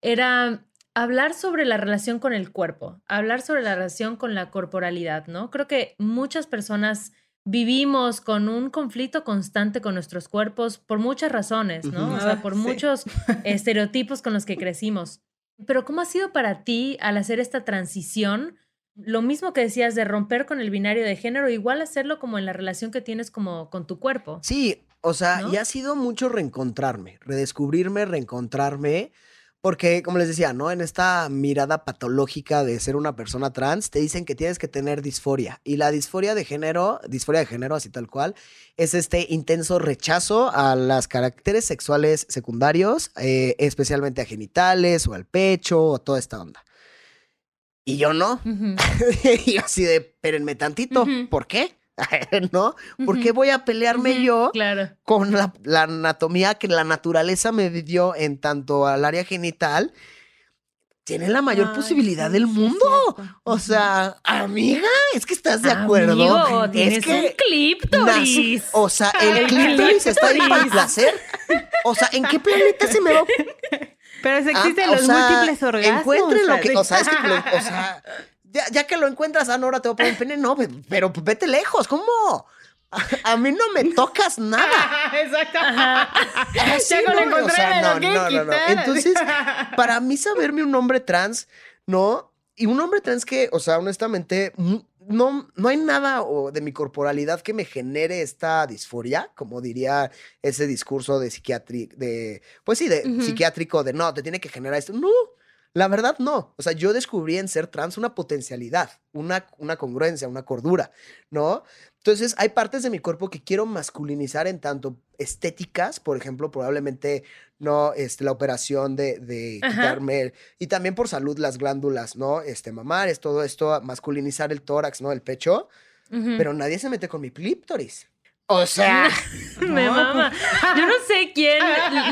era hablar sobre la relación con el cuerpo, hablar sobre la relación con la corporalidad, ¿no? Creo que muchas personas vivimos con un conflicto constante con nuestros cuerpos por muchas razones, ¿no? O sea, ah, por muchos *laughs* estereotipos con los que crecimos. Pero ¿cómo ha sido para ti al hacer esta transición? Lo mismo que decías de romper con el binario de género, igual hacerlo como en la relación que tienes como con tu cuerpo. Sí, o sea, y ha sido mucho reencontrarme, redescubrirme, reencontrarme, porque como les decía, ¿no? En esta mirada patológica de ser una persona trans, te dicen que tienes que tener disforia. Y la disforia de género, disforia de género, así tal cual, es este intenso rechazo a los caracteres sexuales secundarios, eh, especialmente a genitales o al pecho o toda esta onda. Y yo no. *laughs* y así de, espérenme tantito, ¿por qué? *laughs* ¿no? ¿Por qué voy a pelearme yo con la, anatomía que la naturaleza me dio en tanto al área genital? Tiene la mayor posibilidad del mundo. O sea, amiga, es que estás de acuerdo. Amigo, tienes es que un clíptoris. o sea, *laughs* el, clíptoris está ahí para placer. O sea, ¿en qué planeta se me va? *laughs* Pero si existen ah, los múltiples orgasmos. Encuentren lo que, o sea, es que, o sea, ya, que lo encuentras, ah, no, ahora te voy a poner un pene. No, pero vete lejos, ¿cómo? A, mí no me tocas nada. *laughs* Exacto. *laughs* ya no, lo encontré, no, no, no, no. Entonces, *laughs* para mí saberme un hombre trans, ¿no? Y un hombre trans que, o sea, honestamente, no, no hay nada de mi corporalidad que me genere esta disforia, como diría ese discurso de psiquiátrico, de, pues sí, de psiquiátrico, de no, te tiene que generar esto. No, la verdad, no. O sea, yo descubrí en ser trans una potencialidad, una, una congruencia, una cordura, ¿no? Entonces, hay partes de mi cuerpo que quiero masculinizar en tanto estéticas, por ejemplo, probablemente no este, la operación de, de quitarme, y también por salud las glándulas, ¿no? Este, mamares, todo esto, masculinizar el tórax, ¿no? El pecho. Pero nadie se mete con mi clíptoris. O sea, *laughs* me mama. Yo no sé quién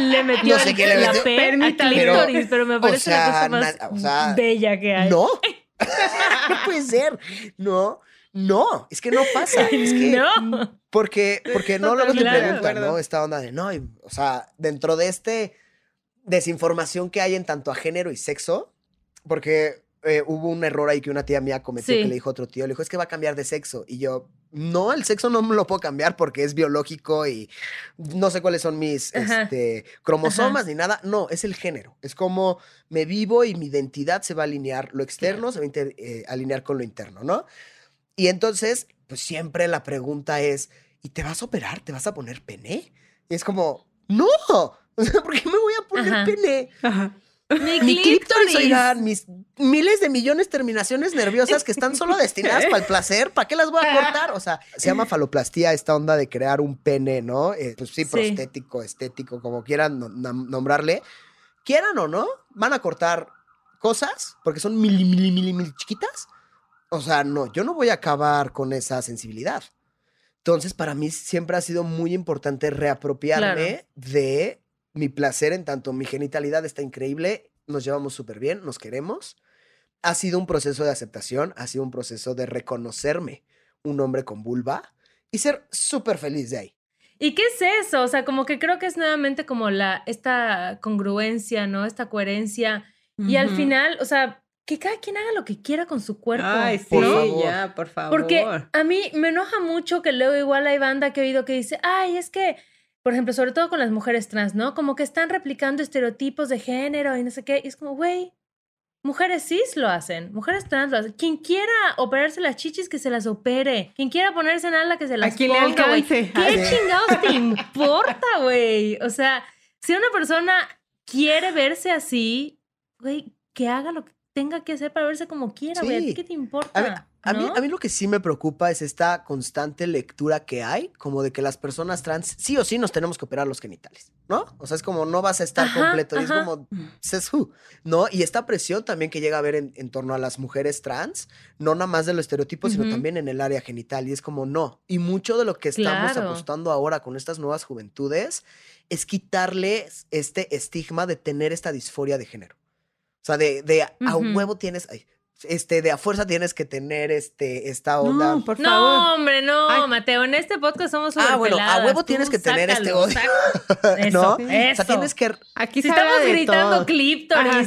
le metió, no sé quién le metió la clítoris, pero, me parece la cosa más bella que hay. No, *laughs* *laughs* no puede ser. No, no, es que no pasa. Es que no. Porque, porque no luego te preguntan, ¿no? Esta onda de no, o sea, dentro de este desinformación que hay en tanto a género y sexo, porque eh, hubo un error ahí que una tía mía cometió que le dijo a otro tío, le dijo, es que va a cambiar de sexo. Y yo, no, el sexo no me lo puedo cambiar porque es biológico y no sé cuáles son mis este, cromosomas ni nada. No, es el género. Es como me vivo y mi identidad se va a alinear, lo externo se va a eh, alinear con lo interno, ¿no? Y entonces, pues siempre la pregunta es, ¿y te vas a operar? ¿Te vas a poner pene? Y es como, no, *laughs* ¿por qué me voy a poner pene? Ajá. Mi, clítoris. oigan, mis miles de millones de terminaciones nerviosas que están solo destinadas *laughs* para el placer, ¿para qué las voy a cortar? O sea, se llama faloplastía esta onda de crear un pene, ¿no? Eh, pues sí, prostético, estético, como quieran nombrarle. Quieran o no, van a cortar cosas porque son mil, mil, mil, mil chiquitas. O sea, no, yo no voy a acabar con esa sensibilidad. Entonces, para mí siempre ha sido muy importante reapropiarme de mi placer en tanto mi genitalidad está increíble, nos llevamos súper bien, nos queremos. Ha sido un proceso de aceptación, ha sido un proceso de reconocerme un hombre con vulva y ser súper feliz de ahí. ¿Y qué es eso? O sea, como que creo que es nuevamente como la, esta congruencia, ¿no? Esta coherencia. Y al final, o sea, que cada quien haga lo que quiera con su cuerpo. Ay, sí, Por favor. ya, por favor. Porque a mí me enoja mucho que luego igual hay banda que he oído que dice, ay, es que, por ejemplo, sobre todo con las mujeres trans, ¿no? Como que están replicando estereotipos de género y no sé qué. Y es como, güey, mujeres cis lo hacen, mujeres trans lo hacen. Quien quiera operarse las chichis, que se las opere. Quien quiera ponerse en ala, que se las le ponga, alcance. ¿Qué Ay. chingados te *laughs* importa, güey? O sea, si una persona quiere verse así, güey, que haga lo que tenga que hacer para verse como quiera, güey. ¿A ti Sí. qué te importa? A, mí, a mí- a mí lo que sí me preocupa es esta constante lectura que hay, como de que las personas trans sí o sí nos tenemos que operar los genitales, ¿no? O sea, es como no vas a estar Ajá, completo, y es como, says who, ¿no? Y esta presión también que llega a haber en, en torno a las mujeres trans, no nada más del estereotipo, sino Ujú. también en el área genital, y es como no. Y mucho de lo que estamos Claro. apostando ahora con estas nuevas juventudes es quitarles este estigma de tener esta disforia de género. O sea, de, de a Ujú. huevo tienes, ay, este, de a fuerza tienes que tener este, esta onda. No, por favor. No, hombre, no, Ay. Mateo. En este podcast somos Ah, bueno, a huevo Tú tienes que tener este odio. Eso, *laughs* ¿No? eso. O sea, tienes que. Aquí Si estamos gritando Ajá.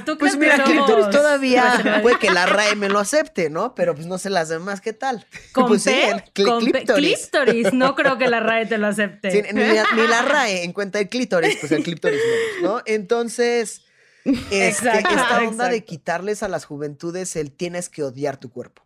¿tú Pues crees mira, todavía *laughs* puede que la RAE me lo acepte, ¿no? Pero pues no sé las demás, ¿qué tal? *laughs* ¿Con pues sí, Con P- clíptoris. clíptoris. No creo que la RAE te lo acepte. Sí, ni, la, ni la RAE en cuenta el clítoris, pues el clítoris ¿no? Entonces, este, Exacto, esta onda de quitarles a las juventudes el tienes que odiar tu cuerpo.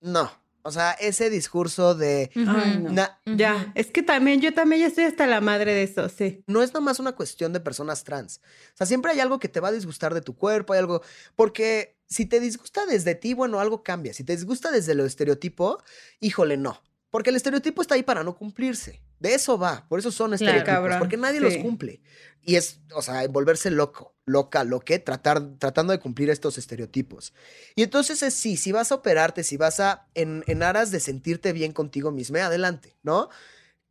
No. O sea, ese discurso de. No. na-. Ya, es que también, yo también ya estoy hasta la madre de eso, sí. no es nada más una cuestión de personas trans. O sea, siempre hay algo que te va a disgustar de tu cuerpo, hay algo. Porque si te disgusta desde ti, bueno, algo cambia. Si te disgusta desde lo estereotipo, híjole, no. Porque el estereotipo está ahí para no cumplirse. De eso va. Por eso son estereotipos. Porque nadie los cumple. Y es, o sea, volverse loco, loca, loque, tratar, tratando de cumplir estos estereotipos. Y entonces es sí, si vas a operarte, si vas a, en, en aras de sentirte bien contigo misma, adelante, ¿no?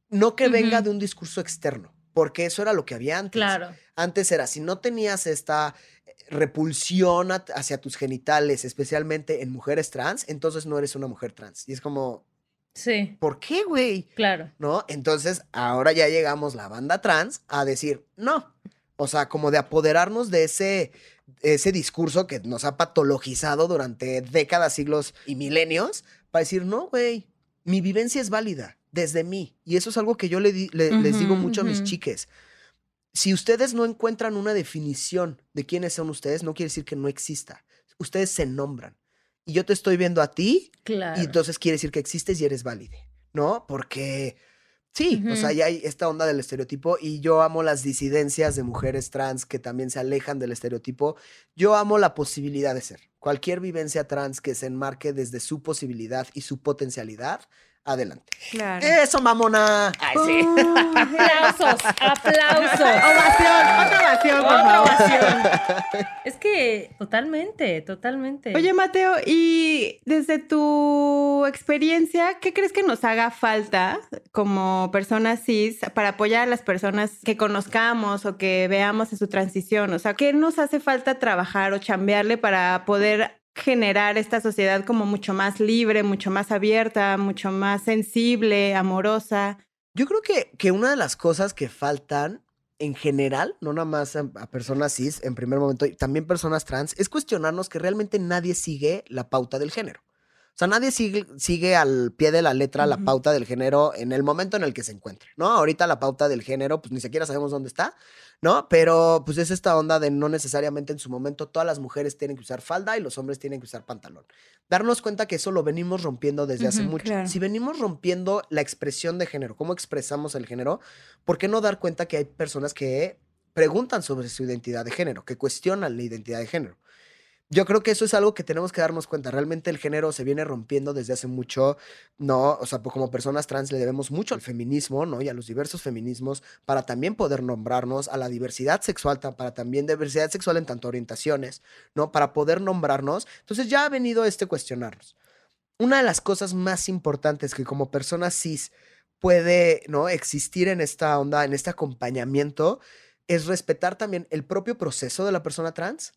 No que venga de un discurso externo, porque eso era lo que había antes. Claro. Antes era, si no tenías esta eh, repulsión hacia tus genitales, especialmente en mujeres trans, entonces no eres una mujer trans. Y es como, Sí, ¿por qué, güey? claro. ¿No? Entonces, ahora ya llegamos la banda trans a decir, no. O sea, como de apoderarnos de ese, ese discurso que nos ha patologizado durante décadas, siglos y milenios, para decir, no, güey, mi vivencia es válida desde mí. Y eso es algo que yo le di- le- les digo mucho a mis chiques. Si ustedes no encuentran una definición de quiénes son ustedes, no quiere decir que no exista. Ustedes se nombran. Y yo te estoy viendo a ti Claro. y entonces quiere decir que existes y eres válide, ¿no? Porque sí, o sea, ya hay esta onda del estereotipo y yo amo las disidencias de mujeres trans que también se alejan del estereotipo. Yo amo la posibilidad de ser. Cualquier vivencia trans que se enmarque desde su posibilidad y su potencialidad, adelante. Claro. Eso, mamona. Ay, sí. Aplausos, aplausos. Ovación, otra ovación, por Otra favor. ovación. *laughs* Es que totalmente, totalmente. Oye, Mateo, y desde tu experiencia, ¿qué crees que nos haga falta como personas cis para apoyar a las personas que conozcamos o que veamos en su transición? O sea, ¿qué nos hace falta trabajar o chambearle para poder generar esta sociedad como mucho más libre, mucho más abierta, mucho más sensible, amorosa? Yo creo que, que una de las cosas que faltan en general, no nada más a, a personas cis en primer momento, y también personas trans, es cuestionarnos que realmente nadie sigue la pauta del género. O sea, nadie sigue, sigue al pie de la letra la pauta del género en el momento en el que se encuentre, ¿no? Ahorita la pauta del género, pues ni siquiera sabemos dónde está, ¿no? Pero pues es esta onda de no necesariamente en su momento todas las mujeres tienen que usar falda y los hombres tienen que usar pantalón. Darnos cuenta que eso lo venimos rompiendo desde hace mucho. claro. Si venimos rompiendo la expresión de género, cómo expresamos el género, ¿por qué no dar cuenta que hay personas que preguntan sobre su identidad de género, que cuestionan la identidad de género? Yo creo que eso es algo que tenemos que darnos cuenta. Realmente el género se viene rompiendo desde hace mucho, ¿no? O sea, pues, como personas trans le debemos mucho al feminismo, ¿no? Y a los diversos feminismos para también poder nombrarnos, a la diversidad sexual, para también diversidad sexual en tanto orientaciones, ¿no? Para poder nombrarnos. Entonces ya ha venido este cuestionarnos. Una de las cosas más importantes que como persona cis puede, ¿no? Existir en esta onda, en este acompañamiento, es respetar también el propio proceso de la persona trans,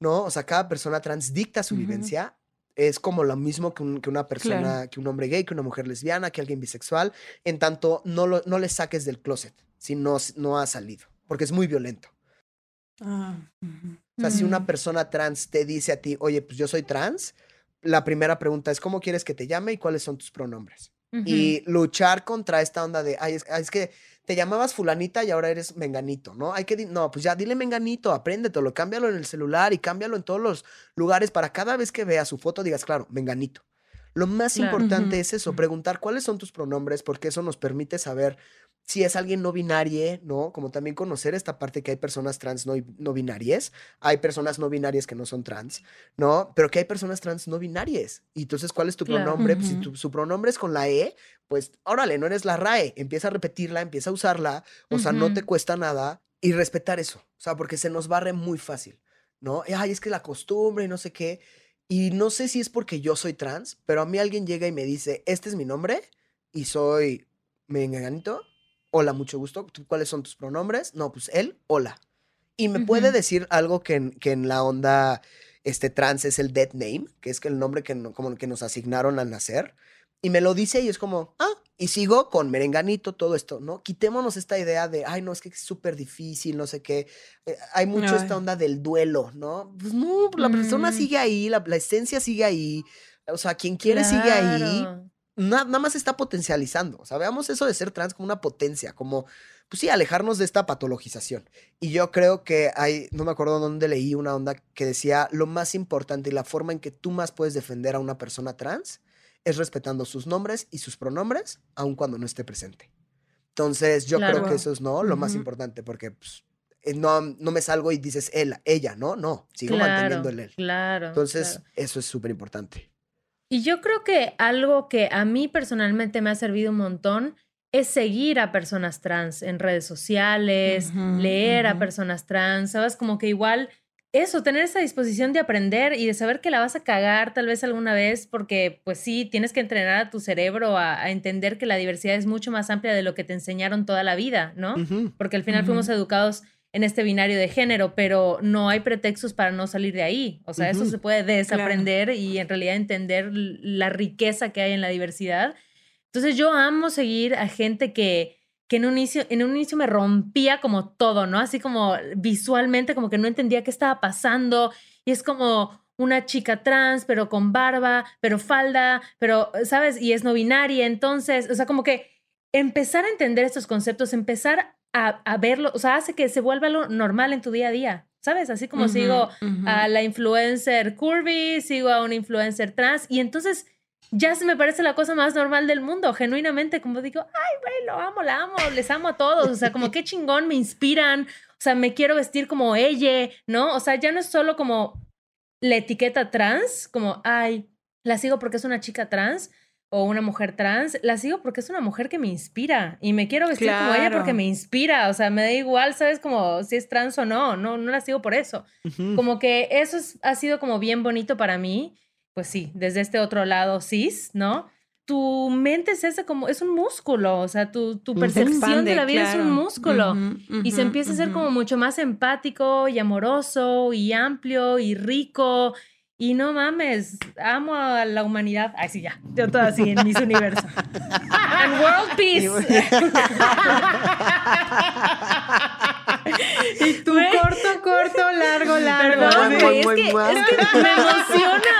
¿no? O sea, cada persona trans dicta su vivencia, es como lo mismo que, una persona, que un hombre gay, que una mujer lesbiana, que alguien bisexual, en tanto no, lo, no le saques del closet si no, no ha salido, porque es muy violento. Ah, o sea, si una persona trans te dice a ti, oye, pues yo soy trans, la primera pregunta es, ¿cómo quieres que te llame y cuáles son tus pronombres? Y luchar contra esta onda de, ay, es, que te llamabas fulanita y ahora eres menganito, ¿no? Hay que, no, pues ya dile menganito, apréndetelo, cámbialo en el celular y cámbialo en todos los lugares para cada vez que veas su foto digas, claro, menganito. Lo más importante es eso, preguntar cuáles son tus pronombres, porque eso nos permite saber si es alguien no binario, ¿no? Como también conocer esta parte que hay personas trans no, no binarias, hay personas no binarias que no son trans, ¿no? Pero que hay personas trans no binarias. Y entonces, ¿cuál es tu pronombre? Pues, si tu, su pronombre es con la E, pues órale, no eres la RAE, empieza a repetirla, empieza a usarla, o sea, no te cuesta nada y respetar eso, o sea, porque se nos barre muy fácil, ¿no? Ay, es que la costumbre y no sé qué. Y no sé si es porque yo soy trans, pero a mí alguien llega y me dice, este es mi nombre y soy menganito hola, mucho gusto, ¿cuáles son tus pronombres? No, pues él, hola. Y me puede decir algo que en, que en la onda este, trans es el dead name, que es el nombre que, como que nos asignaron al nacer. Y me lo dice y es como, ah, y sigo con merenganito, todo esto, ¿no? Quitémonos esta idea de, ay, no, es que es súper difícil, no sé qué. Eh, hay mucho esta onda del duelo, ¿no? Pues no, la persona mm. sigue ahí, la, esencia sigue ahí. O sea, quien quiere sigue ahí nada más está potencializando. O sea, veamos eso de ser trans como una potencia, como, pues sí, alejarnos de esta patologización. Y yo creo que hay, no me acuerdo dónde leí una onda que decía, lo más importante y la forma en que tú más puedes defender a una persona trans es respetando sus nombres y sus pronombres, aun cuando no esté presente. Entonces, yo creo que eso es no lo más importante, porque pues, eh, no, no me salgo y dices él, ella, ¿no? No, sigo manteniendo el él. Claro. Entonces, eso es súper importante. Y yo creo que algo que a mí personalmente me ha servido un montón es seguir a personas trans en redes sociales, leer a personas trans, ¿sabes? Como que igual eso, tener esa disposición de aprender y de saber que la vas a cagar tal vez alguna vez, porque pues sí, tienes que entrenar a tu cerebro a, entender que la diversidad es mucho más amplia de lo que te enseñaron toda la vida, ¿no? Porque al final fuimos educados en este binario de género, pero no hay pretextos para no salir de ahí. O sea, eso se puede desaprender y en realidad entender la riqueza que hay en la diversidad. Entonces yo amo seguir a gente que, que en, un inicio, en un inicio me rompía como todo, ¿no? Así como visualmente, como que no entendía qué estaba pasando. Y es como una chica trans, pero con barba, pero falda, pero, ¿sabes? Y es no binaria. Entonces, o sea, como que empezar a entender estos conceptos, empezar a, verlo, o sea, hace que se vuelva lo normal en tu día a día, ¿sabes? Así como sigo a la influencer curvy, sigo a un influencer trans y entonces ya se me parece la cosa más normal del mundo, genuinamente, como digo, ay, güey, lo amo, la amo, les amo a todos, o sea, como qué chingón, me inspiran, o sea, me quiero vestir como ella, ¿no? O sea, ya no es solo como la etiqueta trans, como, ay, la sigo porque es una chica trans, o una mujer trans, la sigo porque es una mujer que me inspira y me quiero vestir como ella porque me inspira, o sea, me da igual, ¿sabes? Como si es trans o no, no, no la sigo por eso. Como que eso ha sido como bien bonito para mí, pues sí, desde este otro lado cis, ¿no? Tu mente es ese como, es un músculo, o sea, tu, tu percepción de la vida es un músculo y se empieza a ser como mucho más empático y amoroso y amplio y rico y no mames, amo a la humanidad. Ay, sí, ya. Yo todo así en mis universos. *laughs* And world peace. y *laughs* tú corto, corto, largo, largo. Perdón, es, que, es que me emociona.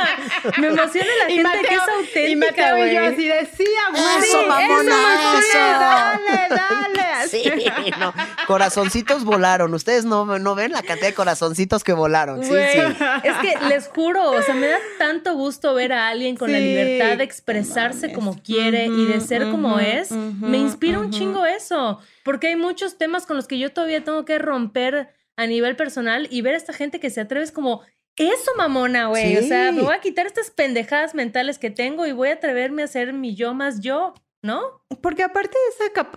Me emociona la gente que es auténtica, Y Mateo y yo así decía, güey. Eso, mamona, eso. Dale, dale. Sí, no. Corazoncitos volaron. Ustedes no, no ven la cantidad de corazoncitos que volaron. Sí, sí. Es que les juro, o sea, me da tanto gusto ver a alguien con la libertad de expresarse como quiere y de ser como es. me inspira un chingo eso. Porque hay muchos temas con los que yo todavía tengo que romper a nivel personal y ver a esta gente que se atreve es como, eso, mamona, güey. O sea, me voy a quitar estas pendejadas mentales que tengo y voy a atreverme a ser mi yo más yo, ¿no? Porque aparte de esa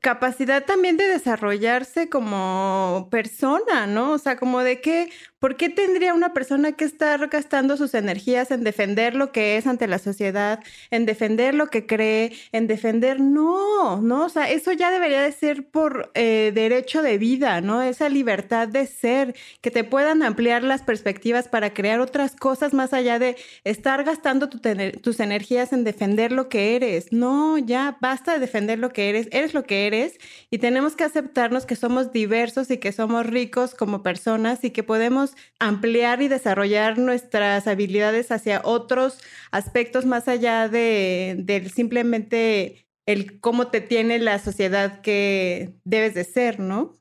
capacidad también de desarrollarse como persona, ¿no? O sea, como de qué ¿Por qué tendría una persona que estar gastando sus energías en defender lo que es ante la sociedad, en defender lo que cree, en defender? No, no, o sea, eso ya debería de ser por eh, derecho de vida, ¿no? Esa libertad de ser, que te puedan ampliar las perspectivas para crear otras cosas más allá de estar gastando tus energías en defender lo que eres. No, ya basta de defender lo que eres, eres lo que eres y tenemos que aceptarnos que somos diversos y que somos ricos como personas y que podemos ampliar y desarrollar nuestras habilidades hacia otros aspectos más allá de, simplemente el cómo te tiene la sociedad que debes de ser, ¿no?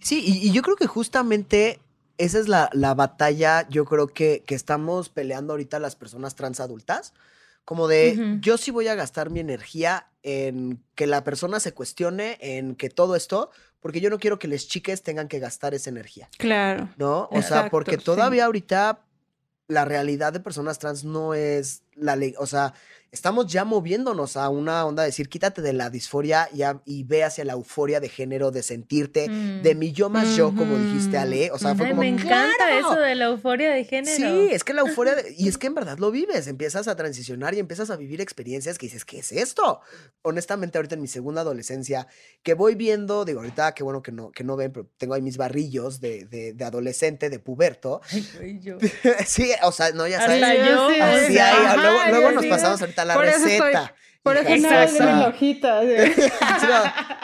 Sí, y, yo creo que justamente esa es la, batalla, yo creo que, que, estamos peleando ahorita las personas trans adultas. Como de, yo sí voy a gastar mi energía en que la persona se cuestione, en que todo esto, porque yo no quiero que las chiques tengan que gastar esa energía. Claro. ¿No? O sea, porque todavía ahorita la realidad de personas trans no es la ley, o sea, estamos ya moviéndonos a una onda de decir, quítate de la disforia y, y ve hacia la euforia de género, de sentirte, mm. de mi yo más yo, como dijiste, Ale. O sea, fue como. Me encanta eso de la euforia de género. Sí, es que la euforia, y es *laughs* que en verdad lo vives, empiezas a transicionar y empiezas a vivir experiencias que dices, ¿qué es esto? Honestamente, ahorita en mi segunda adolescencia, que voy viendo, digo, ahorita qué bueno que no, que no ven, pero tengo ahí mis barrillos de, de, adolescente, de puberto. Ay, yo. *laughs* sí, o sea, no, ya sabes. yo. Así, ahí, luego, luego nos pasamos ahorita la receta. por eso no de *laughs* hojita.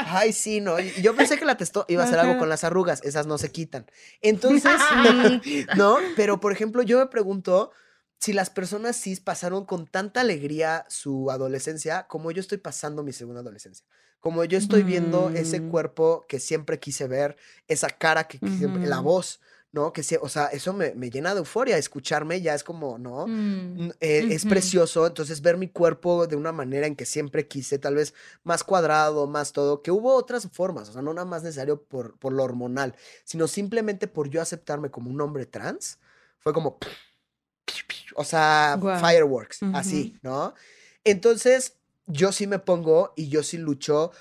Ay, sí, no. Yo pensé que la testó iba a hacer algo con las arrugas. Esas no se quitan. Entonces, *laughs* *laughs* ¿no? Pero, por ejemplo, yo me pregunto si las personas cis pasaron con tanta alegría su adolescencia como yo estoy pasando mi segunda adolescencia. Como yo estoy viendo ese mm. cuerpo que siempre quise ver, esa cara que, la voz. ¿No? Que sí, o sea, eso me, llena de euforia, escucharme ya es como, ¿no? Mm, eh, es precioso, entonces ver mi cuerpo de una manera en que siempre quise, tal vez más cuadrado, más todo, que hubo otras formas, o sea, no nada más necesario por, por lo hormonal, sino simplemente por yo aceptarme como un hombre trans, fue como, o sea, fireworks, así, ¿no? Entonces, yo sí me pongo y yo sí lucho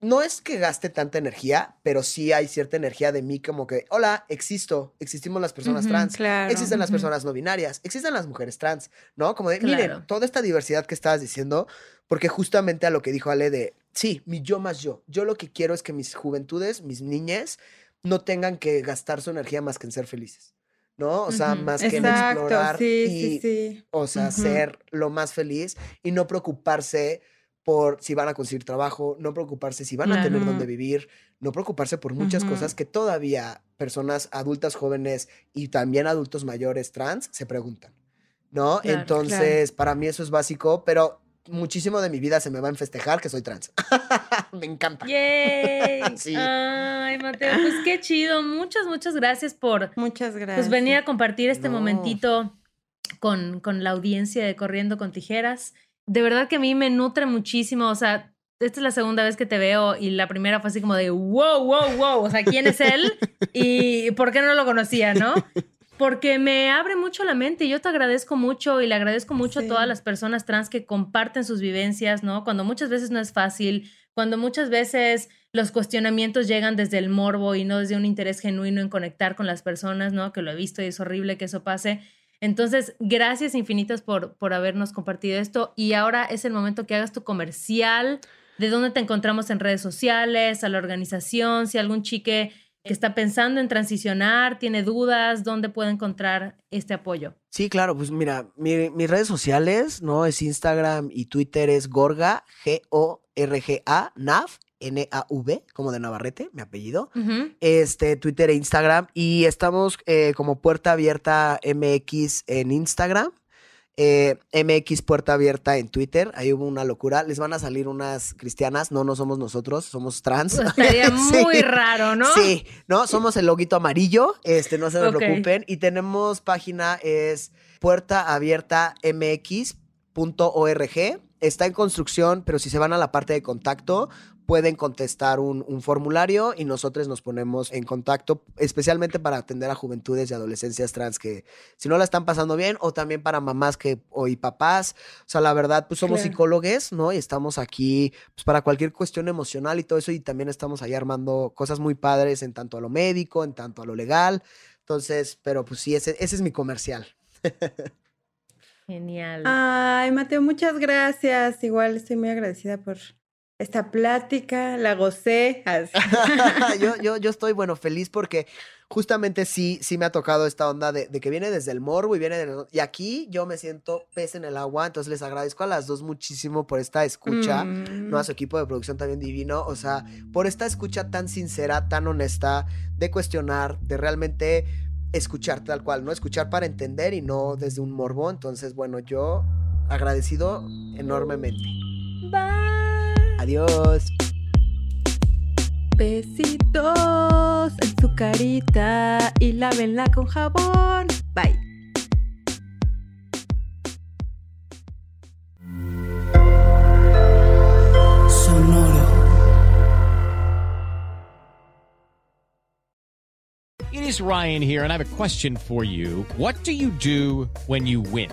no es que gaste tanta energía, pero sí hay cierta energía de mí como que, hola, existo, existimos las personas trans, existen las personas no binarias, existen las mujeres trans, ¿no? Como de, miren, toda esta diversidad que estabas diciendo, porque justamente a lo que dijo Ale de, sí, mi yo más yo, yo lo que quiero es que mis juventudes, mis niñas, no tengan que gastar su energía más que en ser felices. ¿no? O sea, más que en explorar y, o sea, ser lo más feliz y no preocuparse por si van a conseguir trabajo, no preocuparse si van a tener dónde vivir, no preocuparse por muchas cosas que todavía personas adultas jóvenes y también adultos mayores trans se preguntan, ¿no? Entonces, para mí eso es básico, pero muchísimo de mi vida se me va a festejar que soy trans. *laughs* me encanta. ¡Yay! *laughs* Ay, Mateo, pues qué chido. Muchas, muchas gracias por... Muchas gracias. Pues venir a compartir este momentito con, con la audiencia de Corriendo con Tijeras de verdad que a mí me nutre muchísimo, o sea, esta es la segunda vez que te veo y la primera fue así como de, wow, wow, wow, o sea, ¿quién es él? *laughs* Y ¿por qué no lo conocía, no? Porque me abre mucho la mente y yo te agradezco mucho y le agradezco mucho a todas las personas trans que comparten sus vivencias, ¿no? Cuando muchas veces no es fácil, cuando muchas veces los cuestionamientos llegan desde el morbo y no desde un interés genuino en conectar con las personas, ¿no? Que lo he visto y es horrible que eso pase. Entonces, gracias infinitas por, por habernos compartido esto. Y ahora es el momento que hagas tu comercial, de dónde te encontramos en redes sociales, a la organización, si algún chique que está pensando en transicionar, tiene dudas, ¿dónde puede encontrar este apoyo? Sí, claro, pues mira, mis redes sociales, ¿no? Es Instagram y Twitter es Gorga, G-O-R-G-A, NAV, N-A-V, como de Navarrete, mi apellido. Este, Twitter e Instagram. Y estamos eh, como Puerta Abierta MX en Instagram. Eh, MX Puerta Abierta en Twitter. Ahí hubo una locura. Les van a salir unas cristianas. No, no somos nosotros, somos trans. Pues estaría *laughs* muy raro, ¿no? Sí, no, somos el loguito amarillo. Este, no se me preocupen. Y tenemos página, es Puerta Abierta MX.org. Está en construcción, pero si se van a la parte de contacto, pueden contestar un, formulario y nosotros nos ponemos en contacto, especialmente para atender a juventudes y adolescencias trans que si no la están pasando bien o también para mamás que o y papás. O sea, la verdad, pues somos psicólogos, ¿no? Y estamos aquí pues, para cualquier cuestión emocional y todo eso y también estamos ahí armando cosas muy padres en tanto a lo médico, en tanto a lo legal. Entonces, pero pues sí, ese, ese es mi comercial. *laughs* Genial. Ay, Mateo, muchas gracias. Igual estoy muy agradecida por esta plática, la gocé. *laughs* yo, *laughs* yo, yo estoy, bueno, feliz porque justamente sí, sí me ha tocado esta onda de, que viene desde el morbo y viene de... Y aquí yo me siento pez en el agua, entonces les agradezco a las dos muchísimo por esta escucha, ¿no? A mm. su equipo de producción también divino, o sea, por esta escucha tan sincera, tan honesta, de cuestionar, de realmente escuchar tal cual, ¿no? Escuchar para entender y no desde un morbo. Entonces, bueno, yo agradecido enormemente. Bye. Adiós. Besitos en su carita y lávenla con jabón. Bye. It is Ryan here, and I have a question for you. What do you do when you win?